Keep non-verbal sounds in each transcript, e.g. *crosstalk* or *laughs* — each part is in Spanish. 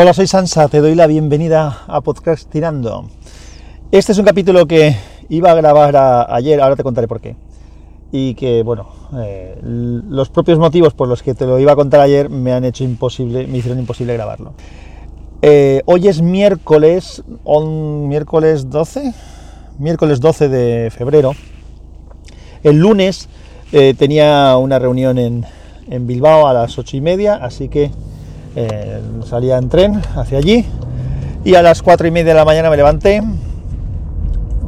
Hola, soy Sansa, te doy la bienvenida a Podcastinando. Este es un capítulo que iba a grabar ayer, ahora te contaré por qué. Y que, bueno, eh, los propios motivos por los que te lo iba a contar ayer me han hecho imposible, me hicieron imposible grabarlo. Eh, hoy es miércoles, miércoles 12, miércoles 12 de febrero. El lunes eh, tenía una reunión en, en Bilbao a las ocho y media, así que eh, salía en tren hacia allí y a las cuatro y media de la mañana me levanté,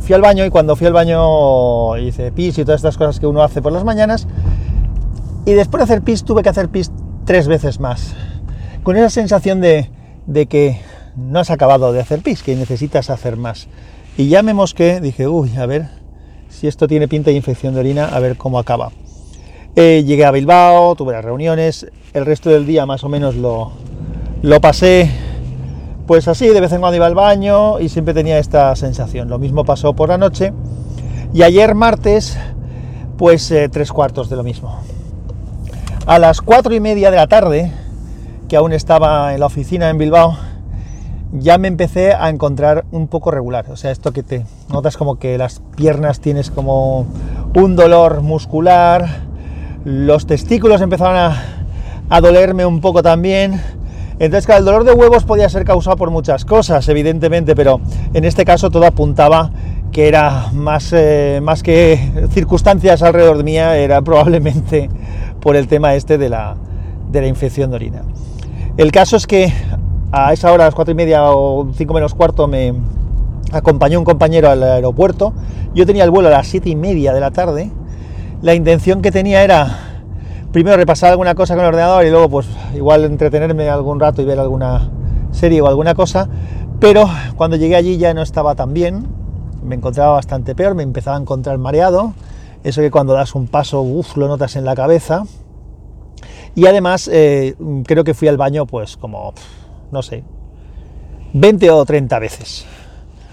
fui al baño y cuando fui al baño hice pis y todas estas cosas que uno hace por las mañanas y después de hacer pis tuve que hacer pis tres veces más, con esa sensación de, de que no has acabado de hacer pis, que necesitas hacer más. Y ya me mosqué, dije, uy, a ver si esto tiene pinta de infección de orina, a ver cómo acaba. Eh, llegué a Bilbao, tuve las reuniones, el resto del día más o menos lo, lo pasé pues así, de vez en cuando iba al baño y siempre tenía esta sensación. Lo mismo pasó por la noche y ayer martes pues eh, tres cuartos de lo mismo. A las cuatro y media de la tarde, que aún estaba en la oficina en Bilbao, ya me empecé a encontrar un poco regular. O sea, esto que te notas como que las piernas tienes como un dolor muscular, los testículos empezaron a, dolerme un poco también. Entonces, claro, el dolor de huevos podía ser causado por muchas cosas, evidentemente, pero en este caso todo apuntaba que era más, eh, más que circunstancias alrededor de mía, era probablemente por el tema este de la, de la infección de orina. El caso es que a esa hora, a las cuatro y media o cinco menos cuarto, me acompañó un compañero al aeropuerto. Yo tenía el vuelo a las siete y media de la tarde la intención que tenía era primero repasar alguna cosa con el ordenador y luego pues igual entretenerme algún rato y ver alguna serie o alguna cosa, pero cuando llegué allí ya no estaba tan bien, me encontraba bastante peor, me empezaba a encontrar mareado, eso que cuando das un paso, uff, lo notas en la cabeza, y además eh, creo que fui al baño pues como, no sé, 20 o 30 veces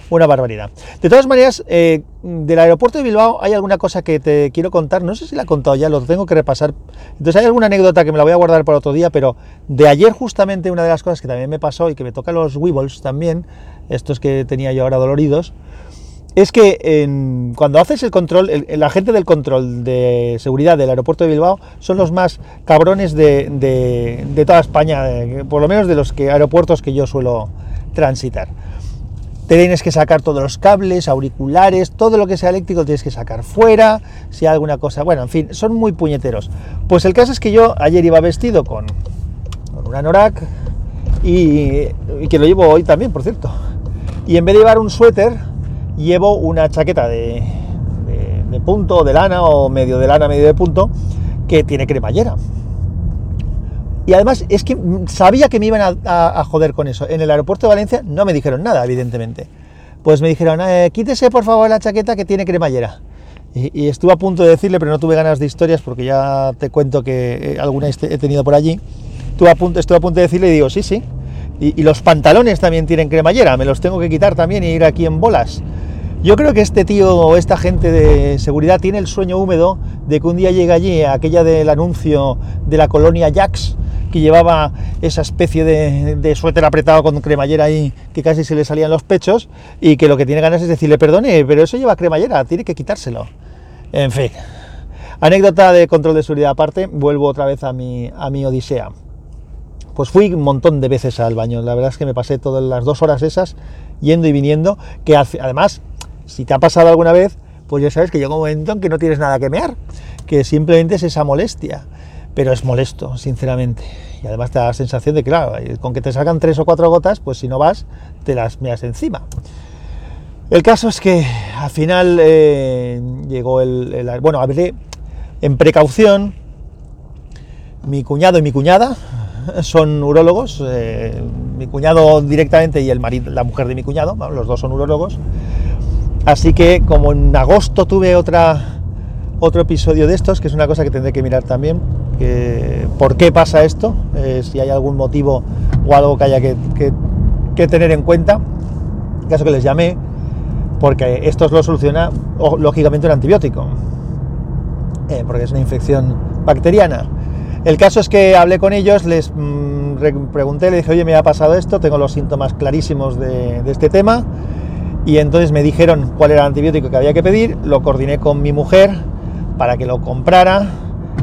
una barbaridad. De todas maneras, eh, del aeropuerto de Bilbao hay alguna cosa que te quiero contar, no sé si la he contado ya, lo tengo que repasar. Entonces hay alguna anécdota que me la voy a guardar para otro día, pero de ayer justamente una de las cosas que también me pasó y que me toca los Weebles también, estos que tenía yo ahora doloridos, es que cuando haces el control, el, agente del control de seguridad del aeropuerto de Bilbao son los más cabrones de, toda España, por lo menos de los aeropuertos que yo suelo transitar tienes que sacar todos los cables, auriculares, todo lo que sea eléctrico tienes que sacar fuera, si hay alguna cosa, bueno, en fin, son muy puñeteros. Pues el caso es que yo ayer iba vestido con, con un anorak y, que lo llevo hoy también, por cierto. Y en vez de llevar un suéter, llevo una chaqueta de, de, de punto, de lana o medio de lana, medio de punto, que tiene cremallera. Y además es que sabía que me iban a, joder con eso. En el aeropuerto de Valencia no me dijeron nada, evidentemente. Pues me dijeron, eh, quítese por favor la chaqueta que tiene cremallera. Y, estuve a punto de decirle, pero no tuve ganas de historias porque ya te cuento que eh, alguna he tenido por allí. Estuve a punto, de decirle y digo, sí, sí. Y, y los pantalones también tienen cremallera, me los tengo que quitar también y ir aquí en bolas. Yo creo que este tío o esta gente de seguridad tiene el sueño húmedo de que un día llegue allí aquella del anuncio de la colonia Jax que llevaba esa especie de, suéter apretado con cremallera ahí que casi se le salían los pechos y que lo que tiene ganas es decirle, perdone, pero eso lleva cremallera, tiene que quitárselo. En fin, anécdota de control de seguridad aparte, vuelvo otra vez a mi, a mi odisea. Pues fui un montón de veces al baño, la verdad es que me pasé todas las dos horas esas yendo y viniendo, que además, si te ha pasado alguna vez, pues ya sabes que llega un momento en que no tienes nada que mear, que simplemente es esa molestia pero es molesto, sinceramente. Y además te da la sensación de que, claro, con que te salgan tres o cuatro gotas, pues si no vas, te las meas encima. El caso es que al final eh, llegó el, Bueno, hablé en precaución. Mi cuñado y mi cuñada son urólogos. Eh, mi cuñado directamente y el marido, la mujer de mi cuñado, los dos son urólogos. Así que como en agosto tuve otra otro episodio de estos, que es una cosa que tendré que mirar también, por qué pasa esto, eh, si hay algún motivo o algo que haya que, tener en cuenta. En caso que les llamé, porque esto lo soluciona lógicamente un antibiótico, eh, porque es una infección bacteriana. El caso es que hablé con ellos, les mm, pregunté, le dije, oye, me ha pasado esto, tengo los síntomas clarísimos de este tema. Y entonces me dijeron cuál era el antibiótico que había que pedir, lo coordiné con mi mujer para que lo comprara.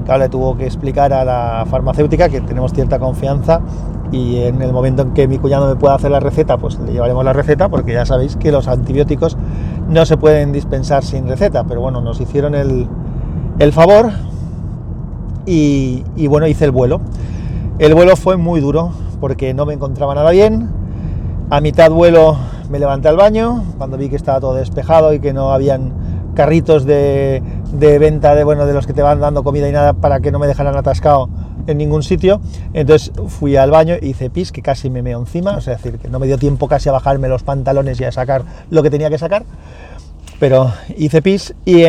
Claro, le tuvo que explicar a la farmacéutica que tenemos cierta confianza y en el momento en que mi cuñado me pueda hacer la receta, pues le llevaremos la receta, porque ya sabéis que los antibióticos no se pueden dispensar sin receta, pero bueno, nos hicieron el, favor y, y, bueno, hice el vuelo. El vuelo fue muy duro porque no me encontraba nada bien. A mitad vuelo me levanté al baño, cuando vi que estaba todo despejado y que no habían carritos de, venta de, bueno, de los que te van dando comida y nada para que no me dejaran atascado en ningún sitio. Entonces fui al baño y hice pis, que casi me meo encima, es decir, que no me dio tiempo casi a bajarme los pantalones y a sacar lo que tenía que sacar. Pero hice pis y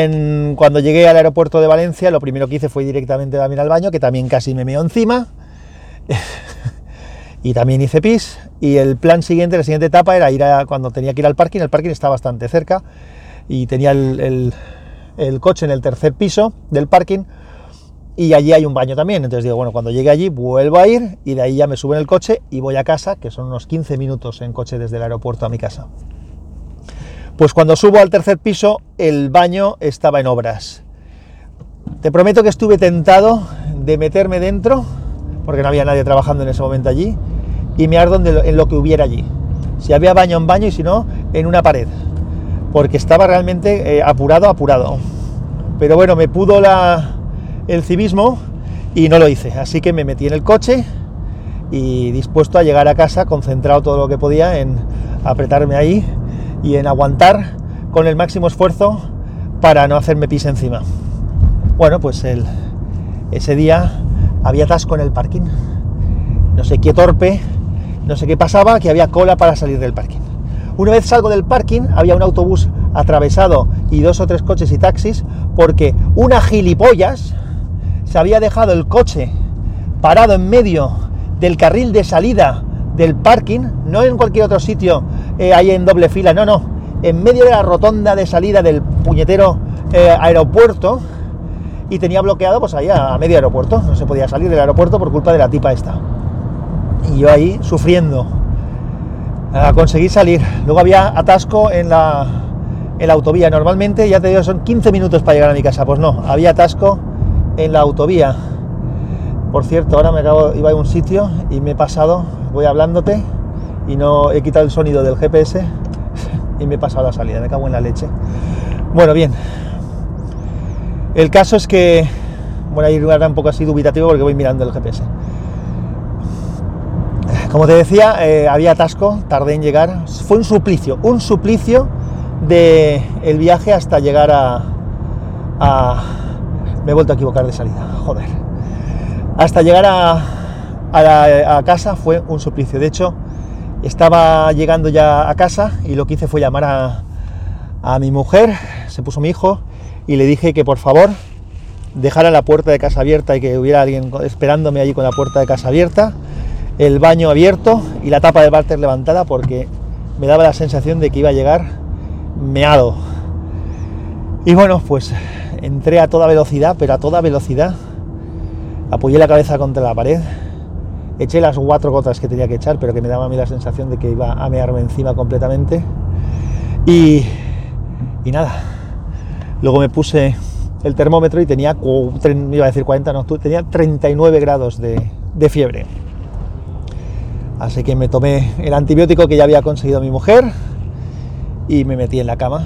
cuando llegué al aeropuerto de Valencia, lo primero que hice fue directamente también al baño, que también casi me meo encima. *laughs* y también hice pis. Y el plan siguiente, la siguiente etapa era ir a, cuando tenía que ir al parking. El parking está bastante cerca y tenía el, el coche en el tercer piso del parking y allí hay un baño también. Entonces digo, bueno, cuando llegue allí vuelvo a ir y de ahí ya me subo en el coche y voy a casa, que son unos 15 minutos en coche desde el aeropuerto a mi casa. Pues cuando subo al tercer piso, el baño estaba en obras. Te prometo que estuve tentado de meterme dentro, porque no había nadie trabajando en ese momento allí, y me donde, en lo que hubiera allí. Si había baño en baño y si no, en una pared. Porque estaba realmente eh, apurado, apurado. Pero bueno, me pudo el civismo y no lo hice. Así que me metí en el coche y dispuesto a llegar a casa, concentrado todo lo que podía en apretarme ahí y en aguantar con el máximo esfuerzo para no hacerme pis encima. Bueno, pues el, ese día había atasco en el parking. No sé qué torpe, no sé qué pasaba, que había cola para salir del parking. Una vez salgo del parking, había un autobús atravesado y dos o tres coches y taxis, porque una gilipollas, se había dejado el coche parado en medio del carril de salida del parking, no en cualquier otro sitio eh, ahí en doble fila, no, no, en medio de la rotonda de salida del puñetero eh, aeropuerto y tenía bloqueado pues ahí a, medio aeropuerto, no se podía salir del aeropuerto por culpa de la tipa esta. Y yo ahí sufriendo a conseguir salir. Luego había atasco en la, en la autovía. Normalmente, ya te digo, son 15 minutos para llegar a mi casa. Pues no, había atasco en la autovía. Por cierto, ahora me acabo, iba a un sitio y me he pasado, voy hablándote y no he quitado el sonido del GPS *laughs* y me he pasado la salida, me cago en la leche. Bueno, bien. El caso es que, bueno, ir ahora un poco así dubitativo porque voy mirando el GPS. Como te decía, eh, había atasco, tardé en llegar. Fue un suplicio, un suplicio de viaje hasta llegar a, a me he vuelto a equivocar de salida, joder. Hasta llegar a, casa fue un suplicio. De hecho, estaba llegando ya a casa y lo que hice fue llamar a, a mi mujer, se puso mi hijo y le dije que por favor dejara la puerta de casa abierta y que hubiera alguien esperándome allí con la puerta de casa abierta, el baño abierto y la tapa del váter levantada porque me daba la sensación de que iba a llegar meado. Y bueno, pues entré a toda velocidad, pero a toda velocidad. Apoyé la cabeza contra la pared, eché las cuatro gotas que tenía que echar, pero que me daba a mí la sensación de que iba a mearme encima completamente. Y, y nada, luego me puse el termómetro y tenía, iba a decir 40, no, tenía 39 grados de, de fiebre. Así que me tomé el antibiótico que ya había conseguido mi mujer y me metí en la cama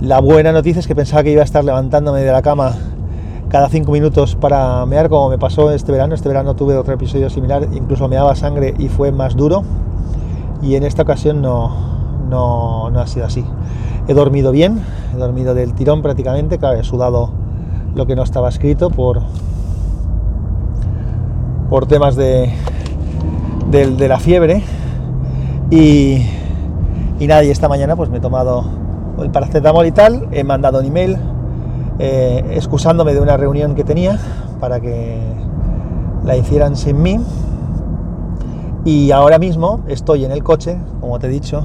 la buena noticia es que pensaba que iba a estar levantándome de la cama cada cinco minutos para mear, como me pasó este verano. Este verano tuve otro episodio similar, incluso me daba sangre y fue más duro. Y en esta ocasión no, no, ha sido así. He dormido bien, he dormido del tirón prácticamente, claro, he sudado lo que no estaba escrito por, por temas de, de, la fiebre. Y, y nada, y esta mañana pues me he tomado el paracetamol y tal, he mandado un email eh, excusándome de una reunión que tenía para que la hicieran sin mí. Y ahora mismo estoy en el coche, como te he dicho,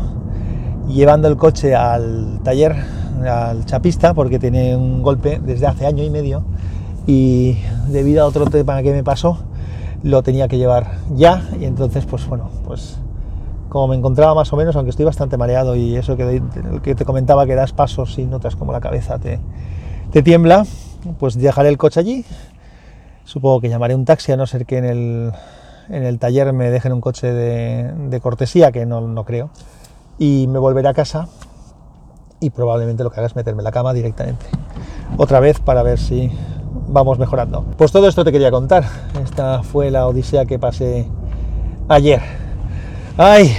llevando el coche al taller, al chapista, porque tiene un golpe desde hace año y medio. Y debido a otro tema que me pasó, lo tenía que llevar ya y entonces pues bueno, pues como me encontraba más o menos, aunque estoy bastante mareado y eso que, que te comentaba que das pasos y notas como la cabeza te, te tiembla, pues dejaré el coche allí. Supongo que llamaré un taxi a no ser que en el, en el taller me dejen un coche de, de cortesía, que no, no creo. Y me volveré a casa y probablemente lo que haga es meterme en la cama directamente. Otra vez para ver si vamos mejorando. Pues todo esto te quería contar. Esta fue la odisea que pasé ayer. ¡Ay!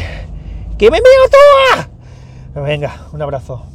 ¡Que me meo toda! Venga, un abrazo.